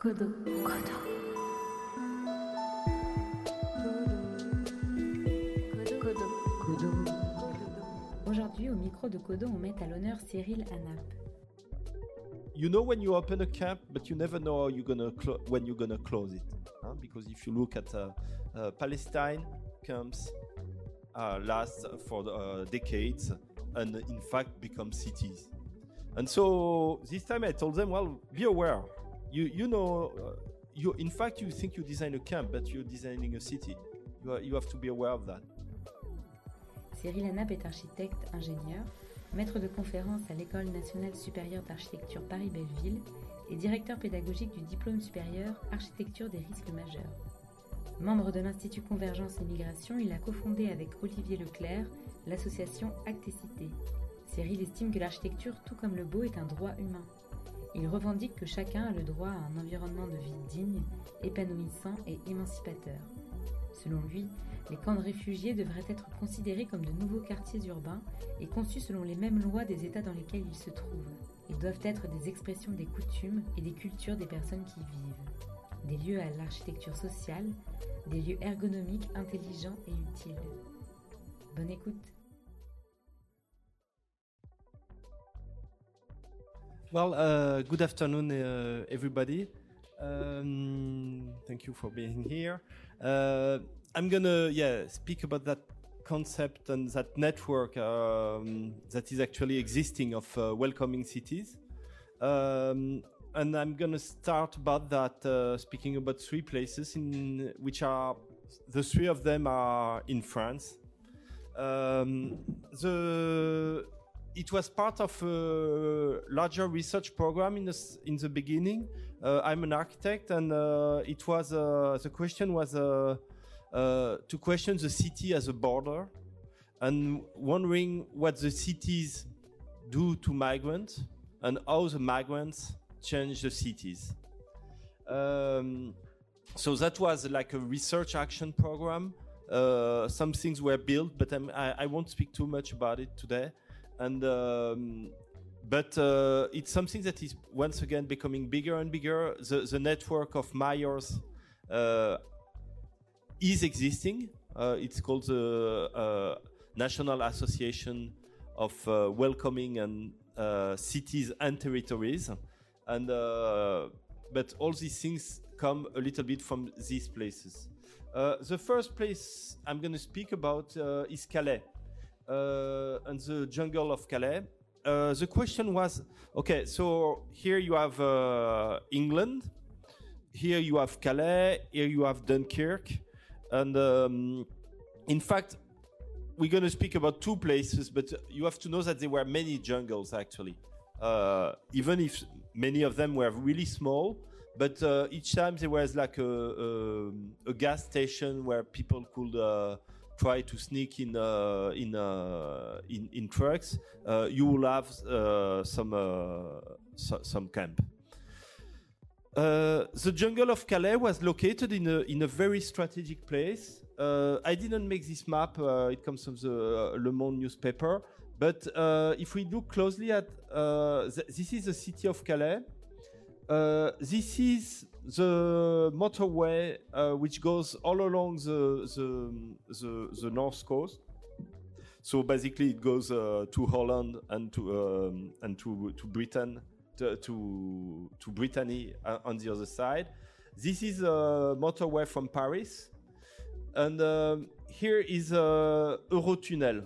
Kodo. Kodo. Kodo. Kodo. Aujourd'hui, au micro de Kodo, on met à l'honneur Cyril Hanap. you know when you open a camp, but you never know you're gonna when you're gonna close it. huh? Because if you look at uh, uh, Palestine, camps uh, last for uh, decades and in fact become cities. And so this time I told them, well, be aware. You you know, uh, you in fact you think you design a camp, but you're designing a city. You, are, you have to be aware of that. Cyril Hanap est architecte, ingénieur, maître de conférences à l'École nationale supérieure d'architecture Paris-Belleville et directeur pédagogique du diplôme supérieur Architecture des risques majeurs. Membre de l'Institut Convergence et Migration, il a cofondé avec Olivier Leclerc l'association Actécité. Cyril estime que l'architecture, tout comme le beau, est un droit humain. Il revendique que chacun a le droit à un environnement de vie digne, épanouissant et émancipateur. Selon lui, les camps de réfugiés devraient être considérés comme de nouveaux quartiers urbains et conçus selon les mêmes lois des États dans lesquels ils se trouvent. Ils doivent être des expressions des coutumes et des cultures des personnes qui y vivent. Des lieux à l'architecture sociale, des lieux ergonomiques, intelligents et utiles. Bonne écoute. Well, uh, good afternoon, uh, everybody. Um, thank you for being here. Uh, I'm gonna, yeah, speak about that concept and that network um, that is actually existing of uh, welcoming cities. Um, and I'm gonna start about that, uh, speaking about three places in which are the three of them are in France. Um, the it was part of a larger research program in the, in the beginning. Uh, I'm an architect, and uh, it was uh, the question was uh, uh, to question the city as a border, and wondering what the cities do to migrants and how the migrants change the cities. Um, so that was like a research action program. Uh, some things were built, but I, I won't speak too much about it today. And um, but uh, it's something that is once again becoming bigger and bigger. The, the network of mayors uh, is existing. Uh, it's called the uh, National Association of uh, Welcoming and uh, Cities and Territories, and but all these things come a little bit from these places. The first place I'm going to speak about is Calais and the jungle of Calais. Uh, the question was okay, so here you have uh, England, here you have Calais, here you have Dunkirk, and um, in fact, we're going to speak about two places, but you have to know that there were many jungles actually, uh, even if many of them were really small. But uh, each time there was like a, a, a gas station where people could uh, try to sneak in uh, in, uh, in in trucks. Uh, you will have some so, some camp. Uh, the jungle of Calais was located in a in a very strategic place. Uh, I didn't make this map. Uh, it comes from the Le Monde newspaper. But if we look closely at th- this is the city of Calais. This is the motorway uh, which goes all along the the, the, the north coast. So basically, it goes uh, to Holland and to um, and to to Britain to to, to Brittany uh, on the other side. This is a motorway from Paris, and um, here is a Eurotunnel,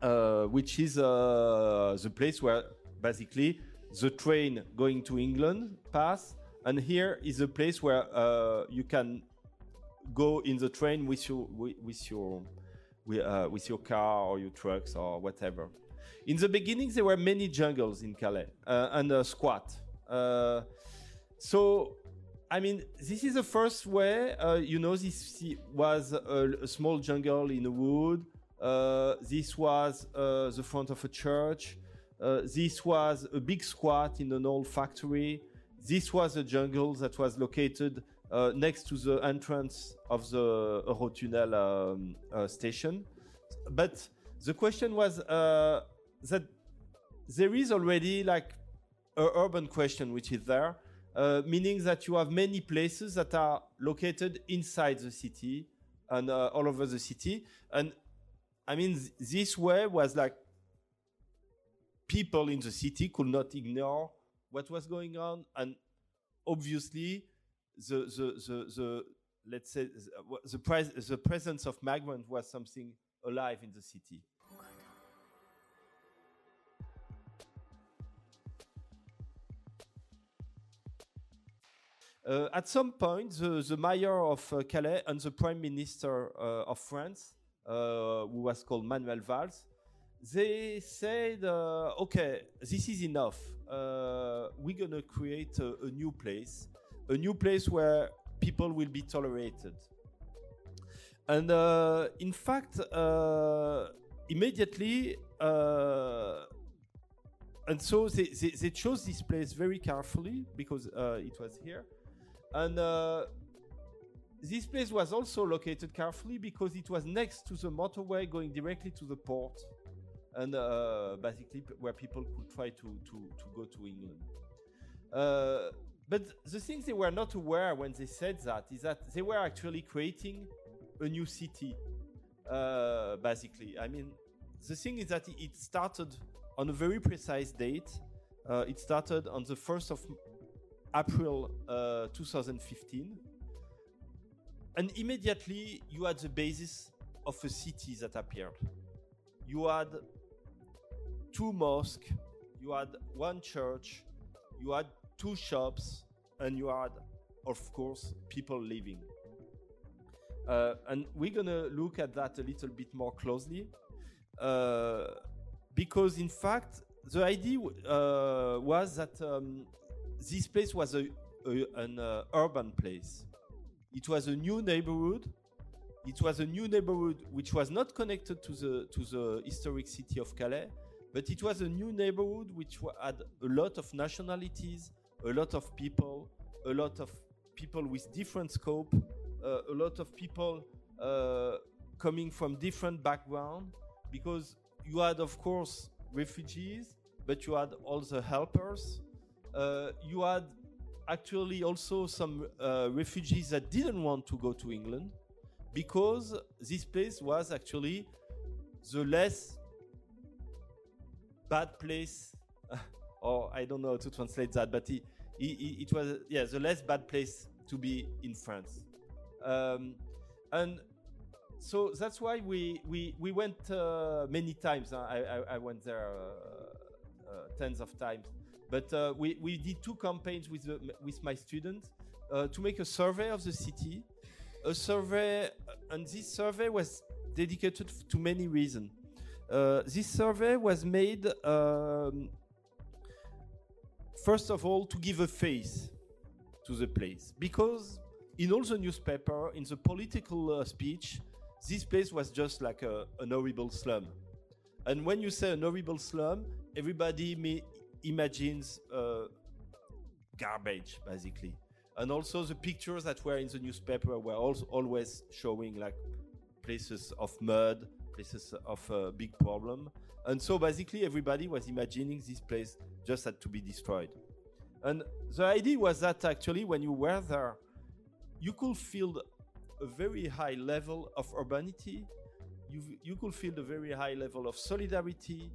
uh, which is uh, the place where basically the train going to England pass, and here is a place where uh, you can go in the train with your with, your with, uh, with your car or your trucks or whatever. In the beginning, there were many jungles in Calais uh, and a squat. Uh, so, I mean, this is the first way. Uh, you know, this was a, a small jungle in a wood. Uh, this was the front of a church. This was a big squat in an old factory. This was a jungle that was located uh, next to the entrance of the Eurotunnel um, uh, station. But the question was uh, that there is already like an urban question which is there, uh, meaning that you have many places that are located inside the city and uh, all over the city. And I mean, th- this way was like people in the city could not ignore what was going on, and obviously, the the the, the let's say the, the, pres- the presence of migrant was something alive in the city. Uh, at some point, the, the mayor of uh, Calais and the prime minister uh, of France, uh, who was called Manuel Valls, they said, uh, okay, this is enough. Uh, we're going to create a, a, new place, a new place where people will be tolerated. And in fact, immediately, and so they, they, they, chose this place very carefully because it was here. And uh, this place was also located carefully because it was next to the motorway going directly to the port, and uh, basically where people could try to, to, to go to England. Uh, but the thing they were not aware when they said that is that they were actually creating a new city, uh, basically. I mean, the thing is that it started on a very precise date. Uh, it started on the 1st of April uh, 2015. And immediately you had the basis of a city that appeared. You had two mosques, you had one church, you had two shops, and you had, of course, people living. Uh, and we're gonna look at that a little bit more closely uh, because, in fact, the idea uh, was that um, this place was a, a an uh, urban place. It was a new neighborhood. It was a new neighborhood which was not connected to the to the historic city of Calais, but it was a new neighborhood which had a lot of nationalities, a lot of people, a lot of people with different scope, uh, a lot of people uh, coming from different background, because you had of course refugees, but you had all the helpers, uh, you had actually also some uh, refugees that didn't want to go to England because this place was actually the less bad place, or I don't know how to translate that, but it, it, it, was yeah the less bad place to be in France, um, and so that's why we we we went uh, many times. I, I, I went there uh, uh, tens of times but uh, we, we did two campaigns with, the, with my students uh, to make a survey of the city. A survey, and this survey was dedicated to many reasons. Uh, this survey was made, um, first of all, to give a face to the place. Because in all the newspaper, in the political uh, speech, this place was just like a, an horrible slum. And when you say an horrible slum, everybody imagines uh, garbage basically and also the pictures that were in the newspaper were also always showing like places of mud places of a big problem and so basically everybody was imagining this place just had to be destroyed and the idea was that actually when you were there you could feel a very high level of urbanity you, you could feel a very high level of solidarity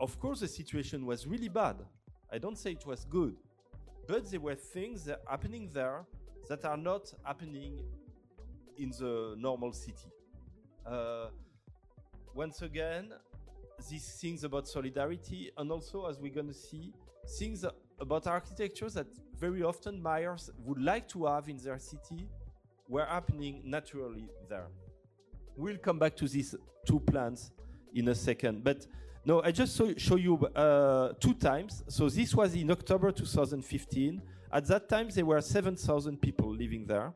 of course, the situation was really bad. I don't say it was good, but there were things happening there that are not happening in the normal city. Uh, once again, these things about solidarity, and also, as we're going to see, things about architecture that very often mayors would like to have in their city were happening naturally there. We'll come back to these two plans in a second, but no, I just saw, show you uh, two times. So this was in October 2015. At that time, there were 7,000 people living there.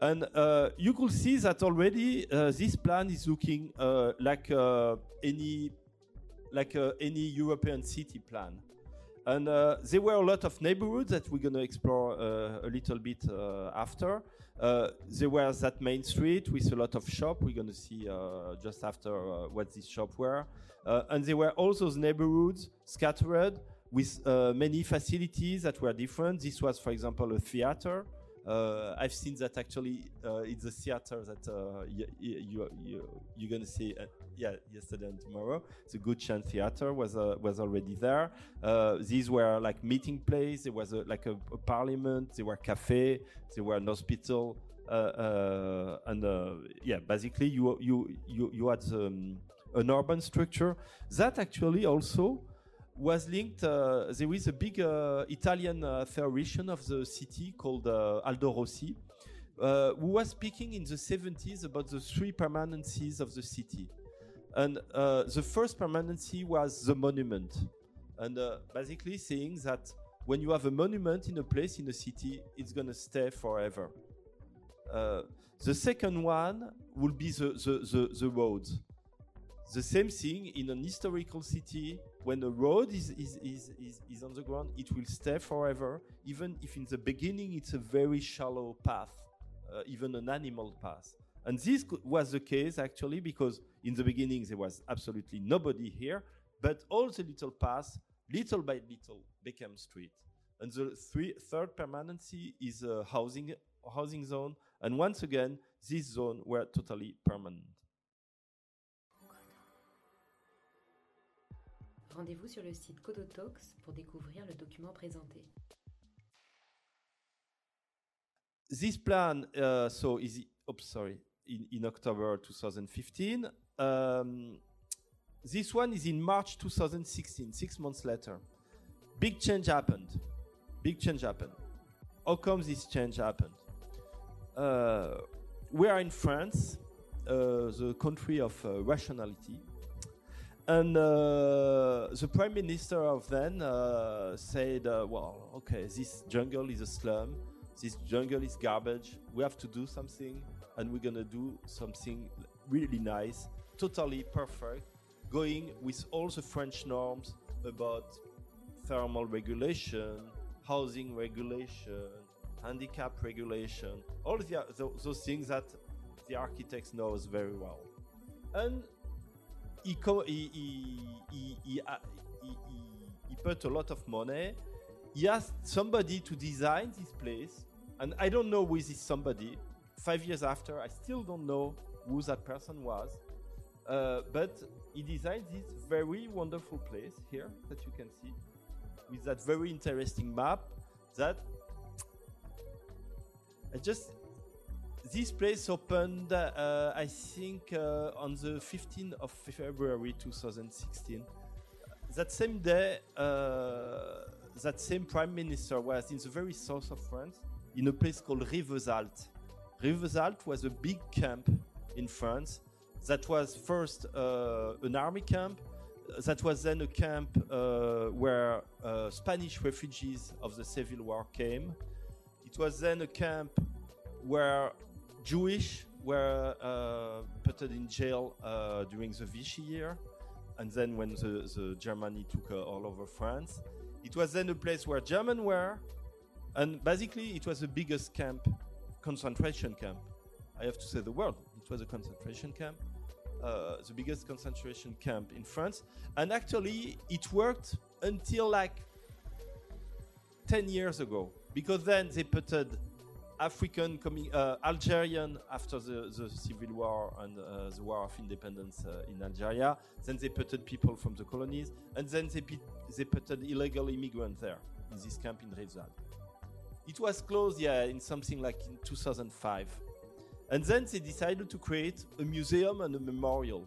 And uh, you could see that already uh, this plan is looking uh, like uh, any like uh, any European city plan. And there were a lot of neighborhoods that we're going to explore a little bit after. there was that main street with a lot of shop. We're going to see just after what these shops were. Uh, and there were all those neighborhoods scattered with uh, many facilities that were different. This was, for example, a theater. Uh, I've seen that actually uh, it's a theater that uh, you, you, you, you're going to see uh, yeah, yesterday and tomorrow. The Good Chance Theater was uh, was already there. these were like meeting place. There was a, like a, a, parliament. There were cafe. There were an hospital. and yeah, basically you you you, you had um, an urban structure that actually also was linked. Uh, there is a big uh, Italian uh, of the city called uh, Aldo Rossi, uh, who was speaking in the 70s about the three permanencies of the city. And uh, the first permanency was the monument. And basically saying that when you have a monument in a place in a city, it's going to stay forever. the second one will be the, the, the, the roads. The same thing in an historical city when a road is, is, is, is, is on the ground, it will stay forever, even if in the beginning it's a very shallow path, uh, even an animal path. And this was the case actually because in the beginning there was absolutely nobody here, but all the little paths, little by little, became street. And the three, third permanency is a housing, housing zone. And once again, this zone were totally permanent. Rendez-vous sur le site Codotalks pour découvrir le document présenté. This plan, uh, so is sorry, in, in October 2015. Um, this one is in March 2016, six months later. Big change happened. Big change happened. How come this change happened? Uh, we are in France, uh, the country of uh, rationality. And uh, the prime minister of then uh, said, uh, "Well, okay, this jungle is a slum. This jungle is garbage. We have to do something, and we're gonna do something really nice, totally perfect, going with all the French norms about thermal regulation, housing regulation, handicap regulation, all the, those things that the architects knows very well." And he, he, he, he, he, put a lot of money. He asked somebody to design this place, and I don't know who is this somebody. Five years after, I still don't know who that person was. Uh, but he designed this very wonderful place here that you can see with that very interesting map that I just this place opened, uh, I think, uh, on the 15th of February 2016. That same day, uh, that same prime minister was in the very south of France, in a place called Rivesaltes. Rivesaltes was a big camp in France that was first uh, an army camp, that was then a camp uh, where Spanish refugees of the Civil War came. It was then a camp where Jewish were uh, put in jail uh, during the Vichy year, and then when the, the Germany took uh, all over France, it was then a place where Germans were, and basically it was the biggest camp, concentration camp. I have to say the word. It was a concentration camp, uh, the biggest concentration camp in France, and actually it worked until like 10 years ago because then they put African coming, uh, Algerian after the, the civil war and uh, the war of independence uh, in Algeria. Then they put people from the colonies, and then they, they put illegal immigrants there in this camp in Rizal. It was closed, yeah, in something like in 2005. And then they decided to create a museum and a memorial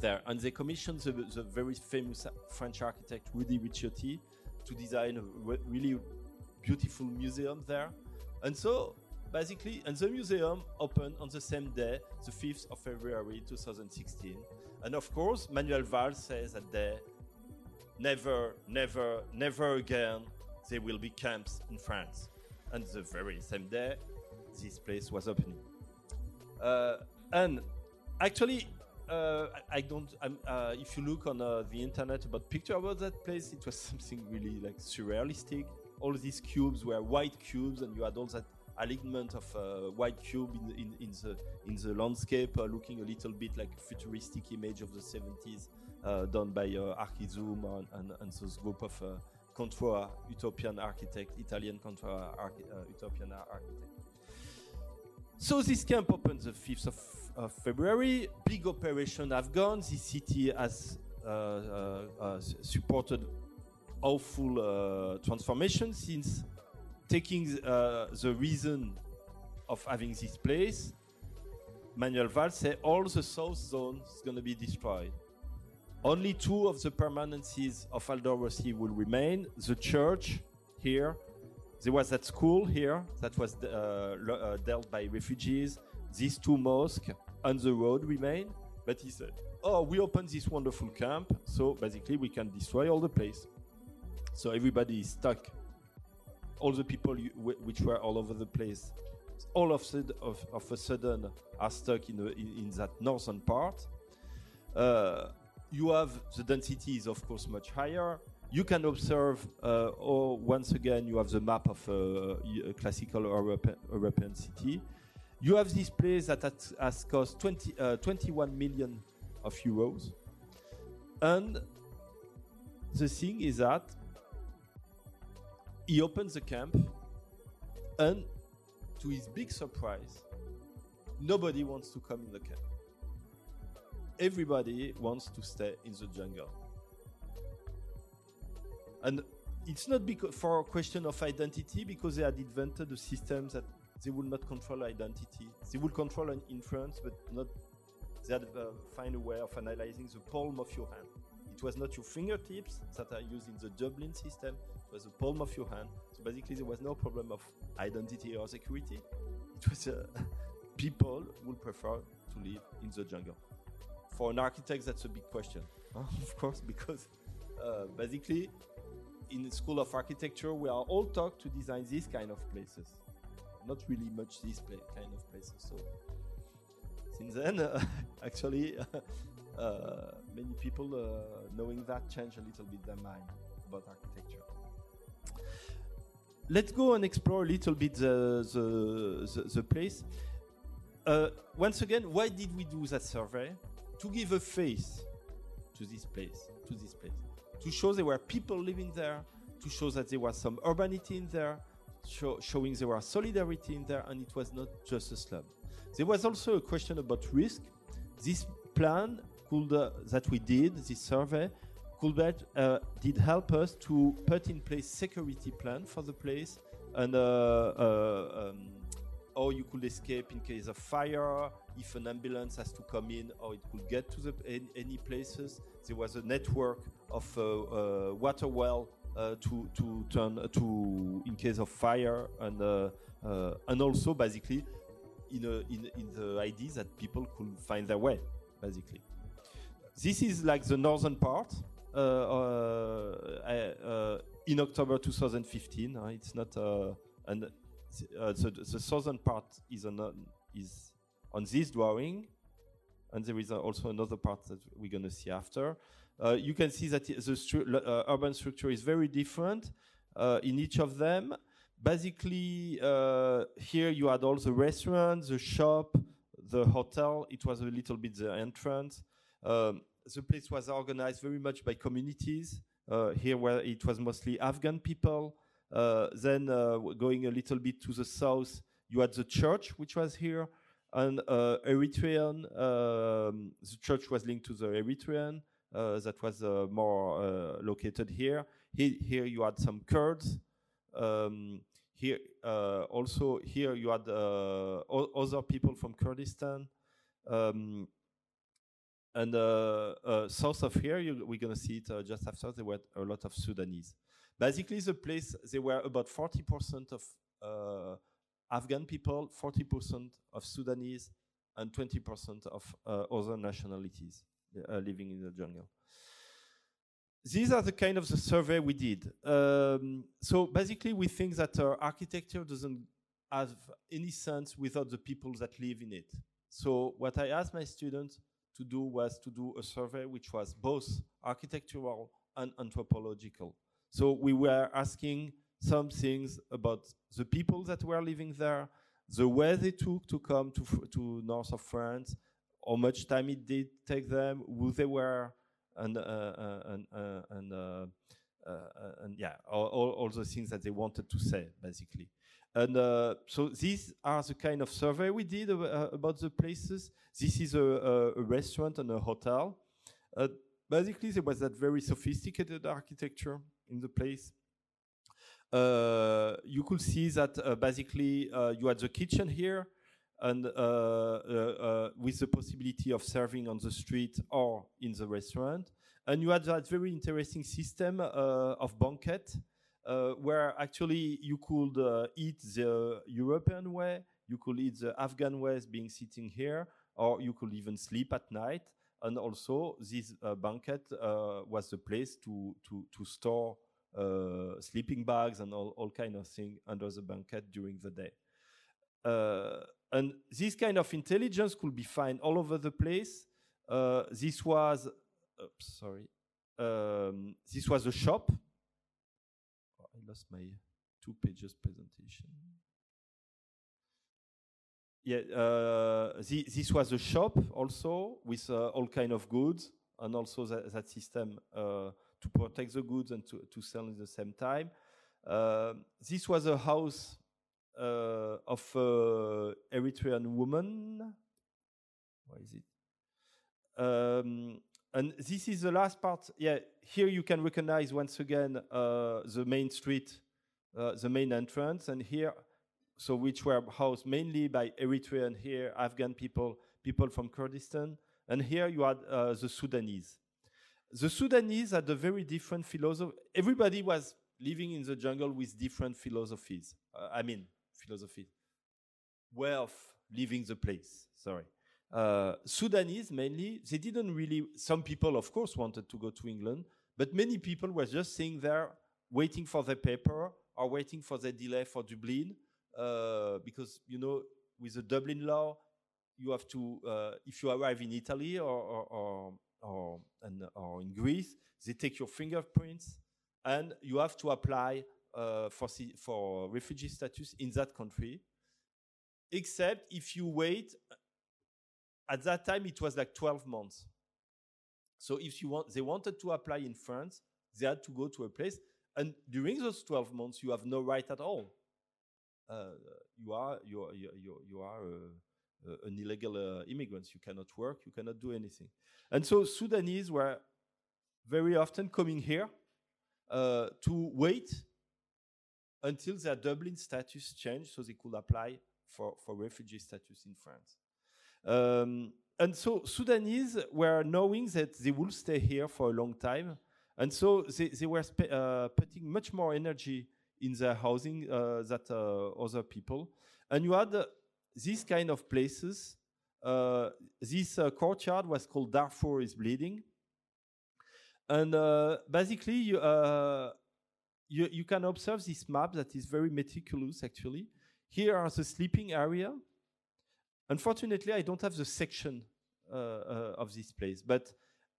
there. And they commissioned the, the very famous French architect Rudy Ricciotti to design a really beautiful museum there and so basically, and the museum opened on the same day, the 5th of February 2016. And of course, Manuel Valls says that day, never, never, never again there will be camps in France. And the very same day, this place was opening. Uh, and actually, uh, I don't. Uh, if you look on uh, the internet about picture about that place, it was something really like surrealistic all these cubes were white cubes, and you had all that alignment of uh, white cube in, in, in, the in the landscape, uh, looking a little bit like a futuristic image of the 70s uh, done by uh, Archizoom and, and, and group of uh, contra utopian architect, Italian contra uh, utopian architect. So this camp opened the 5th of, of February. Big operation Afghan. The city has uh, uh, supported awful uh, transformation since taking uh, the reason of having this place. Manuel Valls said all the south zone is going to be destroyed. Only two of the permanencies of Aldo Rossi will remain. The church here, there was that school here that was uh, uh, dealt by refugees. These two mosques on the road remain. But he said, oh, we opened this wonderful camp, so basically we can destroy all the place. So everybody is stuck. All the people you, which were all over the place, all of, of, of a sudden are stuck in, a, in, in, that northern part. Uh, you have the density is of course much higher. You can observe, uh, or once again, you have the map of uh, a classical Europe, European city. You have this place that has cost 20, uh, 21 million of euros. And the thing is that he opens the camp, and to his big surprise, nobody wants to come in the camp. Everybody wants to stay in the jungle. And it's not because for a question of identity, because they had invented a system that they would not control identity. They will control an inference, but not they had uh, find a way of analyzing the palm of your hand. It was not your fingertips that are used in the Dublin system, it was the palm of your hand. So basically, there was no problem of identity or security. It was uh, people would prefer to live in the jungle. For an architect, that's a big question, of course, because uh, basically, in the School of Architecture, we are all taught to design these kind of places, not really much these kind of places. So since then, uh, actually, many people uh, knowing that change a little bit their mind about architecture. Let's go and explore a little bit the, the, the, the place. Uh, once again, why did we do that survey? To give a face to this place, to this place, to show there were people living there, to show that there was some urbanity in there, show, showing there was solidarity in there, and it was not just a slum. There was also a question about risk. This plan could, that we did, this survey, could uh, did help us to put in place security plan for the place and uh, uh, um, or you could escape in case of fire if an ambulance has to come in or it could get to the any, any places there was a network of uh, uh, water well uh, to to turn to in case of fire and and also basically in, a, in, in the idea that people could find their way, basically. This is like the northern part. Uh, uh, uh, in October 2015, it's not, and the, the, southern part is on, is on this drawing, and there is also another part that we're going to see after. Uh, you can see that the stru uh, urban structure is very different uh, in each of them basically here you had all the restaurants, the shop, the hotel. It was a little bit the entrance. Um, the place was organized very much by communities. Uh, here, where it was mostly Afghan people. Uh, then uh, going a little bit to the south, you had the church, which was here, and Eritrean. Um, the church was linked to the Eritrean. That was more located here. He here you had some Kurds um, here uh, also here you had uh, other people from Kurdistan. Um, and uh, uh, south of here, you, we're going to see it uh, just after, there were a lot of Sudanese. Basically, the place, there were about 40% of Afghan people, 40% of Sudanese, and 20% of other nationalities living in the jungle these are the kind of the survey we did. Um, so basically, we think that uh, architecture doesn't have any sense without the people that live in it. So what I asked my students to do was to do a survey which was both architectural and anthropological. So we were asking some things about the people that were living there, the way they took to come to, to north of France, how much time it did take them, who they were, and uh, uh, and uh, and and yeah, all, all the things that they wanted to say basically. And uh, so these are the kind of survey we did uh, about the places. This is a, a, restaurant and a hotel. Uh, basically, there was that very sophisticated architecture in the place. Uh, you could see that uh, basically uh, you had the kitchen here, and with the possibility of serving on the street or in the restaurant. And you had that very interesting system of banquet uh, where actually you could uh, eat the European way, you could eat the Afghan way, being sitting here, or you could even sleep at night. And also, this uh, banquet uh, was the place to to to store uh, sleeping bags and all, all kind of thing under the banquet during the day. And this kind of intelligence could be found all over the place. this was, oops, sorry, um, this was a shop lost my two pages presentation. Yeah, uh, this was a shop also with uh, all kind of goods and also that, that system uh, to protect the goods and to, to sell at the same time. Uh, this was a house uh, of uh, Eritrean woman. Where is it? Um, and this is the last part. Yeah, here you can recognize once again uh, the main street, uh, the main entrance, and here, so which were housed mainly by Eritrean here, Afghan people, people from Kurdistan, and here you had uh, the Sudanese. The Sudanese had a very different philosophy. Everybody was living in the jungle with different philosophies. Uh, I mean, philosophy, way of living the place. Sorry uh, Sudanese mainly, they didn't really, some people, of course, wanted to go to England, but many people were just sitting there waiting for their paper or waiting for the delay for Dublin, uh, because, you know, with the Dublin law, you have to, uh, if you arrive in Italy or, or, or, and, or in Greece, they take your fingerprints and you have to apply uh, for, for refugee status in that country, except if you wait at that time it was like 12 months. So if you want they wanted to apply in france they had to go to a place and during those 12 months you have no right at all. Uh, you are you are, you, you are uh, uh, an illegal uh, immigrant. You cannot work you cannot do anything. And so sudanese were very often coming here uh, to wait until their dublin status changed so they could apply for, for refugee status in france um, and so Sudanese were knowing that they will stay here for a long time. And so they, they were uh, putting much more energy in their housing uh, than uh, other people. And you had these kind of places. Uh, this uh, courtyard was called Darfur is Bleeding. And uh, basically, you, you, you can observe this map that is very meticulous, actually. Here are the sleeping area Unfortunately, I don't have the section uh, uh, of this place, but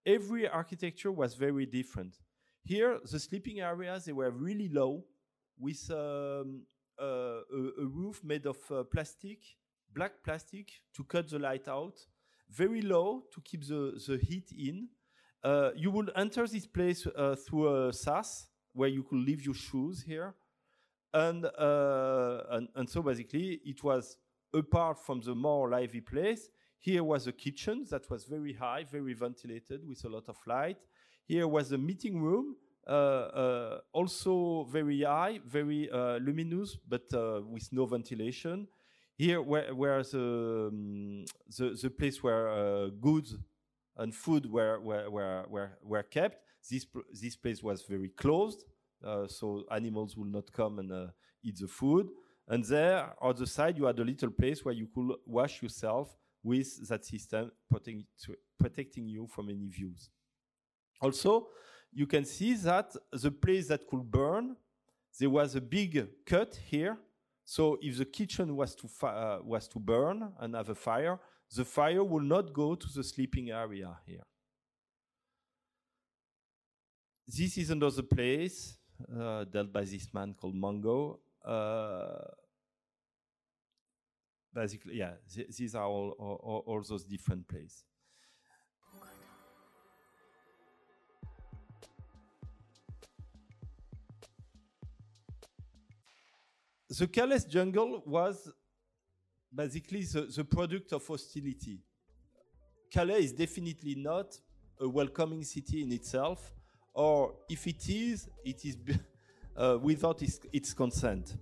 every architecture was very different. Here, the sleeping areas, they were really low with um, uh, a, a, roof made of uh, plastic, black plastic to cut the light out, very low to keep the, the heat in. Uh, you will enter this place uh, through a SAS where you could leave your shoes here. And, and, and so basically it was apart from the more lively place, here was a kitchen that was very high, very ventilated with a lot of light. Here was a meeting room, uh, uh, also very high, very uh, luminous, but uh, with no ventilation. Here where, where the, um, the, the, place where uh, goods and food were, were, were, were, kept. This, this place was very closed, uh, so animals will not come and eat the food. And there, on the side, you had a little place where you could wash yourself with that system protecting, you from any views. Also, you can see that the place that could burn, there was a big cut here. So if the kitchen was to, uh, was to burn and have a fire, the fire will not go to the sleeping area here. This is another place uh, dealt by this man called Mango uh, basically, yeah, th these are all, all, all those different plays. the Calais jungle was basically the, the, product of hostility. Calais is definitely not a welcoming city in itself, or if it is, it is uh, without its, its consent.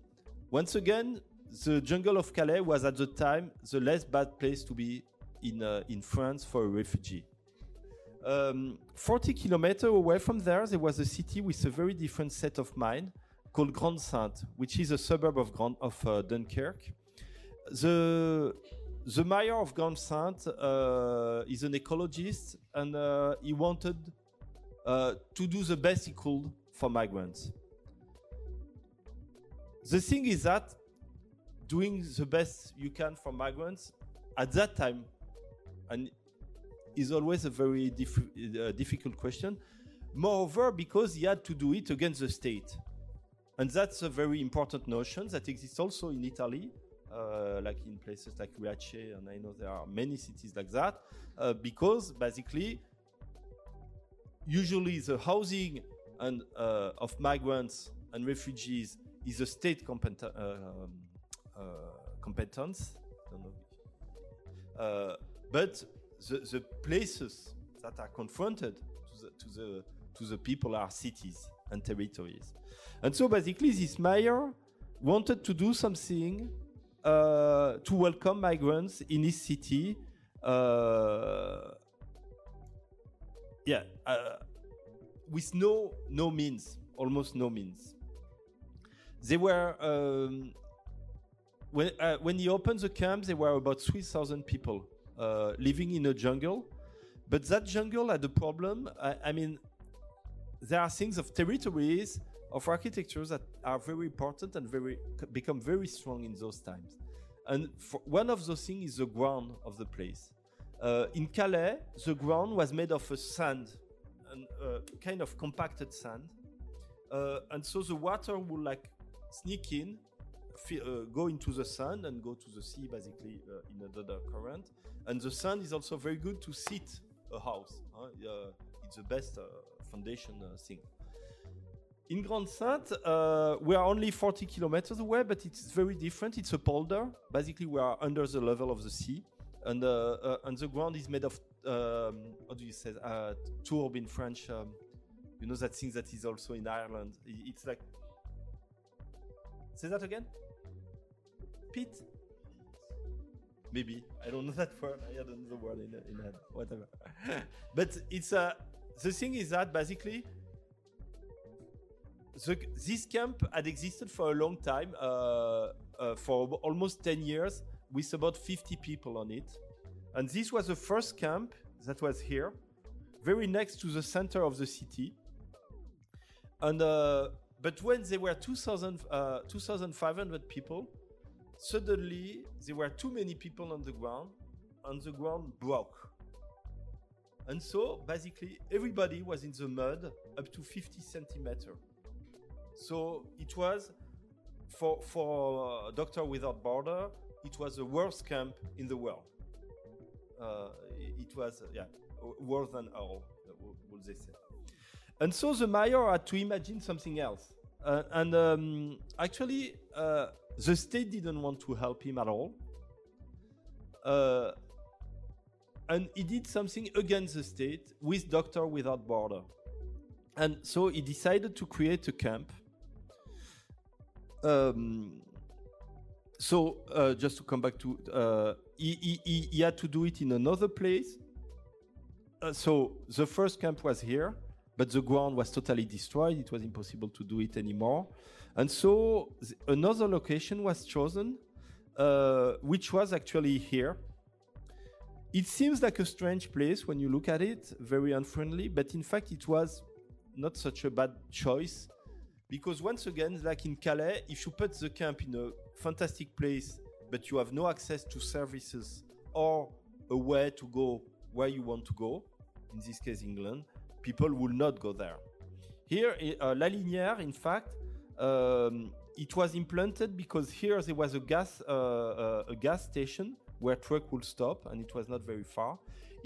Once again, the jungle of Calais was at the time the less bad place to be in, uh, in France for a refugee. Um, 40 kilometers away from there, there was a city with a very different set of mind called Grande-Synthe, which is a suburb of, Grand, of uh, Dunkirk. The, the mayor of Grande-Synthe uh, is an ecologist and uh, he wanted uh, to do the best he could for migrants. The thing is that doing the best you can for migrants at that time and is always a very dif uh, difficult question. Moreover, because he had to do it against the state. And that's a very important notion that exists also in Italy, uh, like in places like Riace, and I know there are many cities like that, uh, because basically, usually the housing and uh, of migrants and refugees is a state compet uh, uh, competence. Uh, but the, the places that are confronted to the, to the to the people are cities and territories. And so basically, this mayor wanted to do something uh, to welcome migrants in his city. Uh, yeah, uh, with no no means, almost no means. They were um, when uh, when he opened the camp, there were about three thousand people uh, living in a jungle. But that jungle had a problem. I, I mean, there are things of territories of architectures that are very important and very become very strong in those times. And one of those things is the ground of the place. Uh, in Calais, the ground was made of a sand, a uh, kind of compacted sand, uh, and so the water would like sneak in, uh, go into the sand, and go to the sea, basically uh, in another current. And the sand is also very good to sit a house. Huh? it's the best foundation thing. In Grande-Synthe, uh, we are only 40 kilometers away, but it's very different. It's a polder. Basically, we are under the level of the sea, and uh, uh, and the ground is made of um, how do you say uh, tourbe in French? Um, you know that thing that is also in Ireland. It's like say that again. Pit. Maybe I don't know that word. I don't know the word in, in head. Whatever. but it's a. Uh, the thing is that basically the, this camp had existed for a long time, uh, uh, for almost 10 years, with about 50 people on it. And this was the first camp that was here, very next to the center of the city. And uh, but when there were 2,000, uh, 2,500 people, suddenly there were too many people on the ground, and the ground broke. And so basically everybody was in the mud up to 50 centimeters. So it was for for uh, Doctor Without Border, it was the worst camp in the world. Uh, it was yeah worse than all, would they say? And so the mayor had to imagine something else. Uh, and um, actually, uh, the state didn't want to help him at all. Uh, and he did something against the state with Doctor Without Border. And so he decided to create a camp um, so uh, just to come back to, uh, he, he, he, had to do it in another place. Uh, so the first camp was here, but the ground was totally destroyed. It was impossible to do it anymore. And so another location was chosen, uh, which was actually here. It seems like a strange place when you look at it, very unfriendly, but in fact, it was not such a bad choice because once again, like in Calais, if you put the camp in a fantastic place, but you have no access to services or a way to go where you want to go, in this case England, people will not go there. Here, uh, La Linière, in fact, um, it was implanted because here there was a gas uh, uh, a gas station where truck would stop, and it was not very far.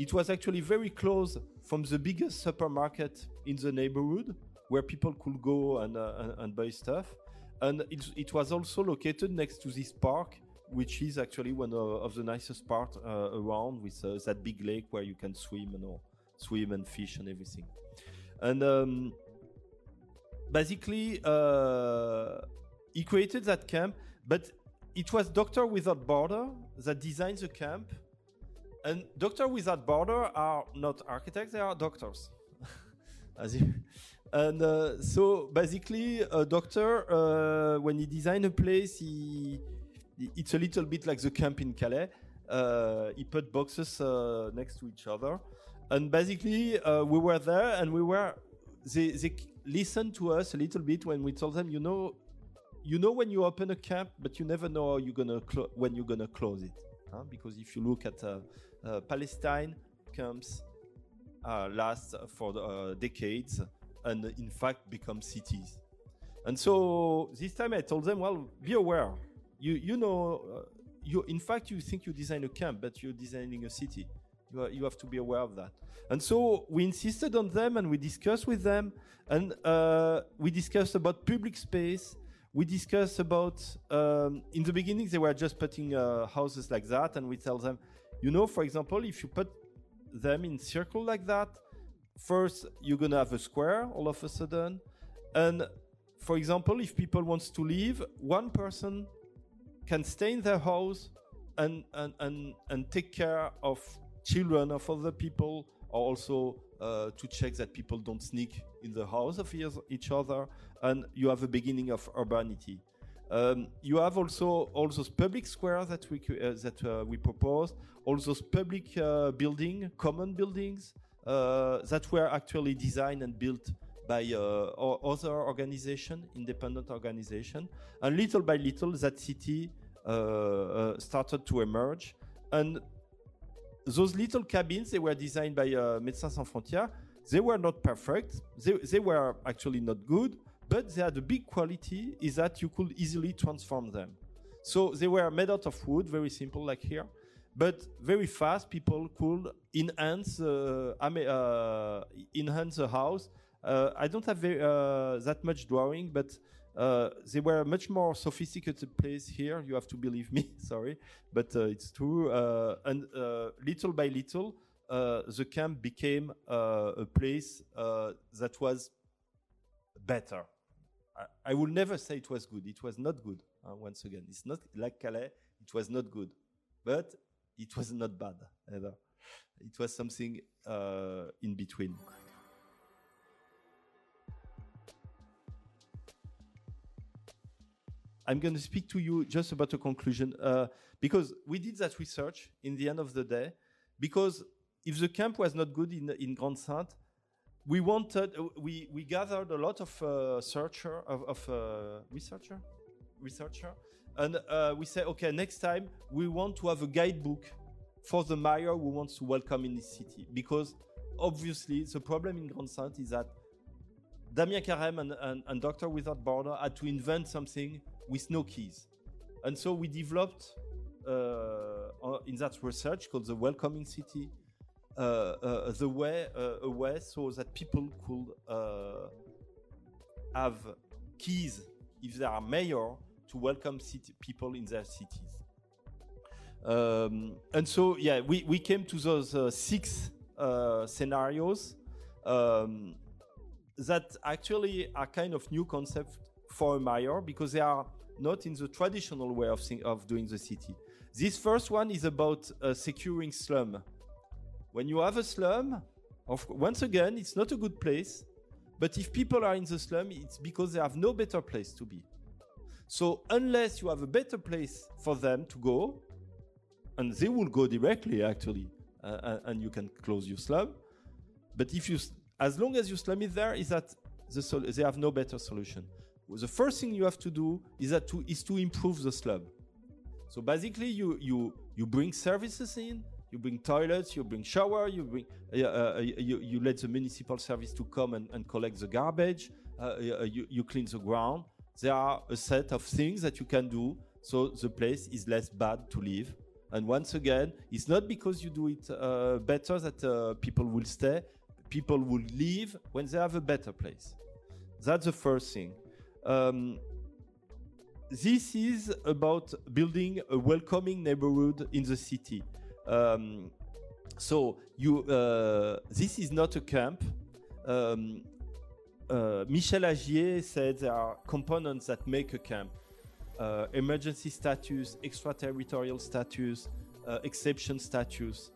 It was actually very close from the biggest supermarket in the neighborhood, where people could go and, uh, and, and, buy stuff. and it, it was also located next to this park, which is actually one of, the nicest parts uh, around, with uh, that big lake where you can swim and all, swim and fish and everything. And um, basically, uh, he created that camp, but it was Doctor Without Border that designed the camp. And Doctor Without Border are not architects; they are doctors. As you, and uh, so basically, a doctor, uh, when he designed a place, he, it's a little bit like the camp in Calais. Uh, he put boxes uh, next to each other, and basically, uh, we were there, and we were. They, they listened to us a little bit when we told them, you know, you know when you open a camp, but you never know you're gonna when you're gonna close it. Huh? Because if you look at uh, uh, Palestine, camps uh, last for uh, decades and in fact become cities. And so this time I told them, well, be aware. You you know, uh, you in fact you think you design a camp, but you're designing a city. You, have to be aware of that. And so we insisted on them and we discussed with them. And uh, we discussed about public space. We discuss about um, in the beginning they were just putting uh, houses like that. And we tell them you know for example if you put them in circle like that first you're gonna have a square all of a sudden. And for example if people wants to leave one person can stay in their house and and and, and take care of children of other people or also uh, to check that people don't sneak in the house of each other and you have a beginning of urbanity. Um, you have also all those public squares that we uh, that uh, we proposed, all those public uh, building, common buildings uh, that were actually designed and built by uh, other organization, independent organization, and little by little that city uh, started to emerge. And those little cabins, they were designed by Médecins Sans Frontières. They were not perfect. They, they were actually not good, but they had a big quality is that you could easily transform them. So they were made out of wood, very simple, like here, but very fast. People could enhance uh, uh, enhance the house. Uh, I don't have very, uh, that much drawing, but uh, they were a much more sophisticated place here. You have to believe me, sorry, but uh, it's true. and little by little, the camp became a place that was better I, will never say it was good. It was not good. Uh, once again, it's not like Calais. It was not good, but it was not bad either. It was something uh, in between. I'm going to speak to you just about a conclusion uh, because we did that research in the end of the day. Because if the camp was not good in, in Grande-Synthe, we wanted uh, we we gathered a lot of uh, searcher of, of uh, researcher researcher and uh, we say okay next time we want to have a guidebook for the mayor who wants to welcome in this city because obviously the problem in Grande-Synthe is that Damien Carême and, and, and Doctor Without Border had to invent something with no keys and so we developed uh, in that research called the welcoming city uh, uh, the way uh, a way so that people could have keys if they are mayor to welcome city people in their cities. Um, and so, yeah, we, we came to those uh, six uh, scenarios um, that actually are kind of new concept for a mayor because they are not in the traditional way of, of doing the city. This first one is about uh, securing slum when you have a slum, of, once again, it's not a good place. But if people are in the slum, it's because they have no better place to be. So unless you have a better place for them to go, and they will go directly actually, uh, and you can close your slum. But if you, as long as your slum is there, is that the they have no better solution. The first thing you have to do is that to, is to improve the slab. So basically, you you you bring services in, you bring toilets, you bring shower, you bring uh, uh, you, you let the municipal service to come and, and collect the garbage, uh, uh, you, you clean the ground. There are a set of things that you can do so the place is less bad to live. And once again, it's not because you do it uh, better that uh, people will stay. People will leave when they have a better place. That's the first thing. Um, this is about building a welcoming neighborhood in the city. Um, so you, uh, this is not a camp. Um, uh, Michel Agier said there are components that make a camp: uh, emergency status, extraterritorial status, uh, exception status.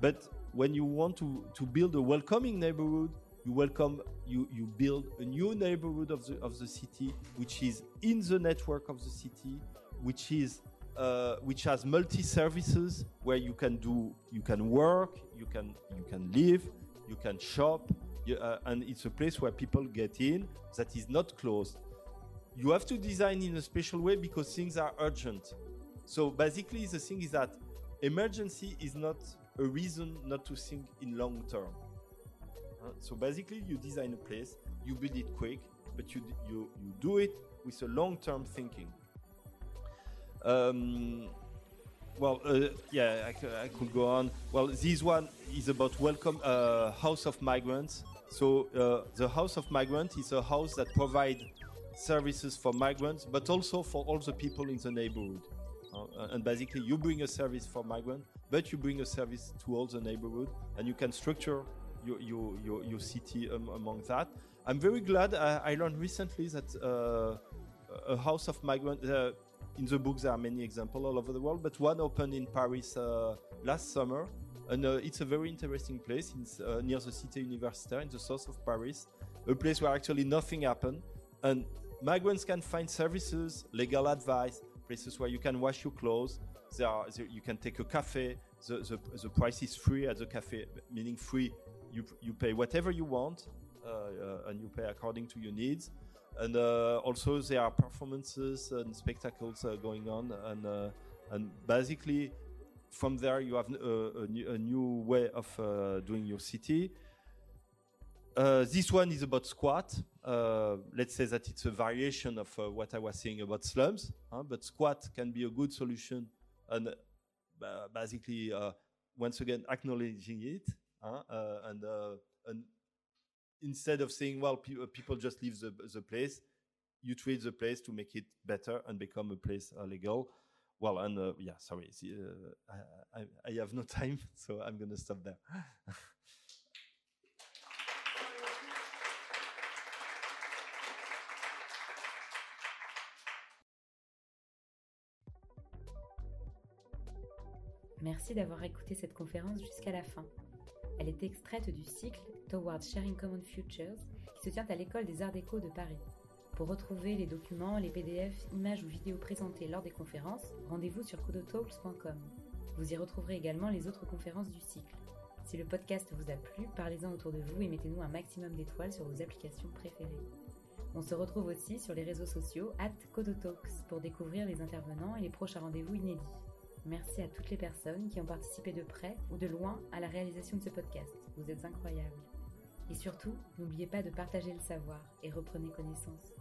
But when you want to, to build a welcoming neighborhood, you welcome you you build a new neighborhood of the of the city which is in the network of the city which is uh, which has multi services where you can do you can work you can you can live you can shop you, uh, and it's a place where people get in that is not closed. You have to design in a special way because things are urgent. So basically the thing is that emergency is not a reason not to think in long term so basically, you design a place, you build it quick, but you you you do it with a long-term thinking. Um, well, uh, yeah, I, I, could go on. Well, this one is about welcome uh, House of Migrants. So uh, the House of Migrants is a house that provides services for migrants, but also for all the people in the neighborhood. Uh, and basically, you bring a service for migrants, but you bring a service to all the neighborhood, and you can structure your your your, your city um, among that. I'm very glad I, I learned recently that uh, a house of migrants. Uh, in the book, there are many examples all over the world, but one opened in Paris uh, last summer, and uh, it's a very interesting place. Uh, near the Cité Universitaire in the south of Paris, a place where actually nothing happened, and migrants can find services, legal advice, places where you can wash your clothes. There, are, there you can take a cafe. The, the, the price is free at the cafe, meaning free you you pay whatever you want, uh, uh, and you pay according to your needs. And uh, also there are performances and spectacles going on, and and basically from there you have a, a, new, a new, way of doing your city. Uh, this one is about squat. Uh, let's say that it's a variation of uh, what I was saying about slums, huh? but squat can be a good solution. And basically, once again, acknowledging it uh, and uh, and instead of saying, well, pe people just leave the, the place, you treat the place to make it better and become a place uh, legal. Well, and uh, yeah, sorry, uh, I, I, I, have no time, so I'm going to stop there. Merci d'avoir écouté cette conférence jusqu'à la fin. Elle est extraite du cycle Towards Sharing Common Futures qui se tient à l'école des Arts Déco de Paris. Pour retrouver les documents, les PDF, images ou vidéos présentés lors des conférences, rendez-vous sur codotalks.com. Vous y retrouverez également les autres conférences du cycle. Si le podcast vous a plu, parlez-en autour de vous et mettez-nous un maximum d'étoiles sur vos applications préférées. On se retrouve aussi sur les réseaux sociaux at Codotalks pour découvrir les intervenants et les prochains rendez-vous inédits. Merci à toutes les personnes qui ont participé de près ou de loin à la réalisation de ce podcast. Vous êtes incroyables. Et surtout, n'oubliez pas de partager le savoir et reprenez connaissance.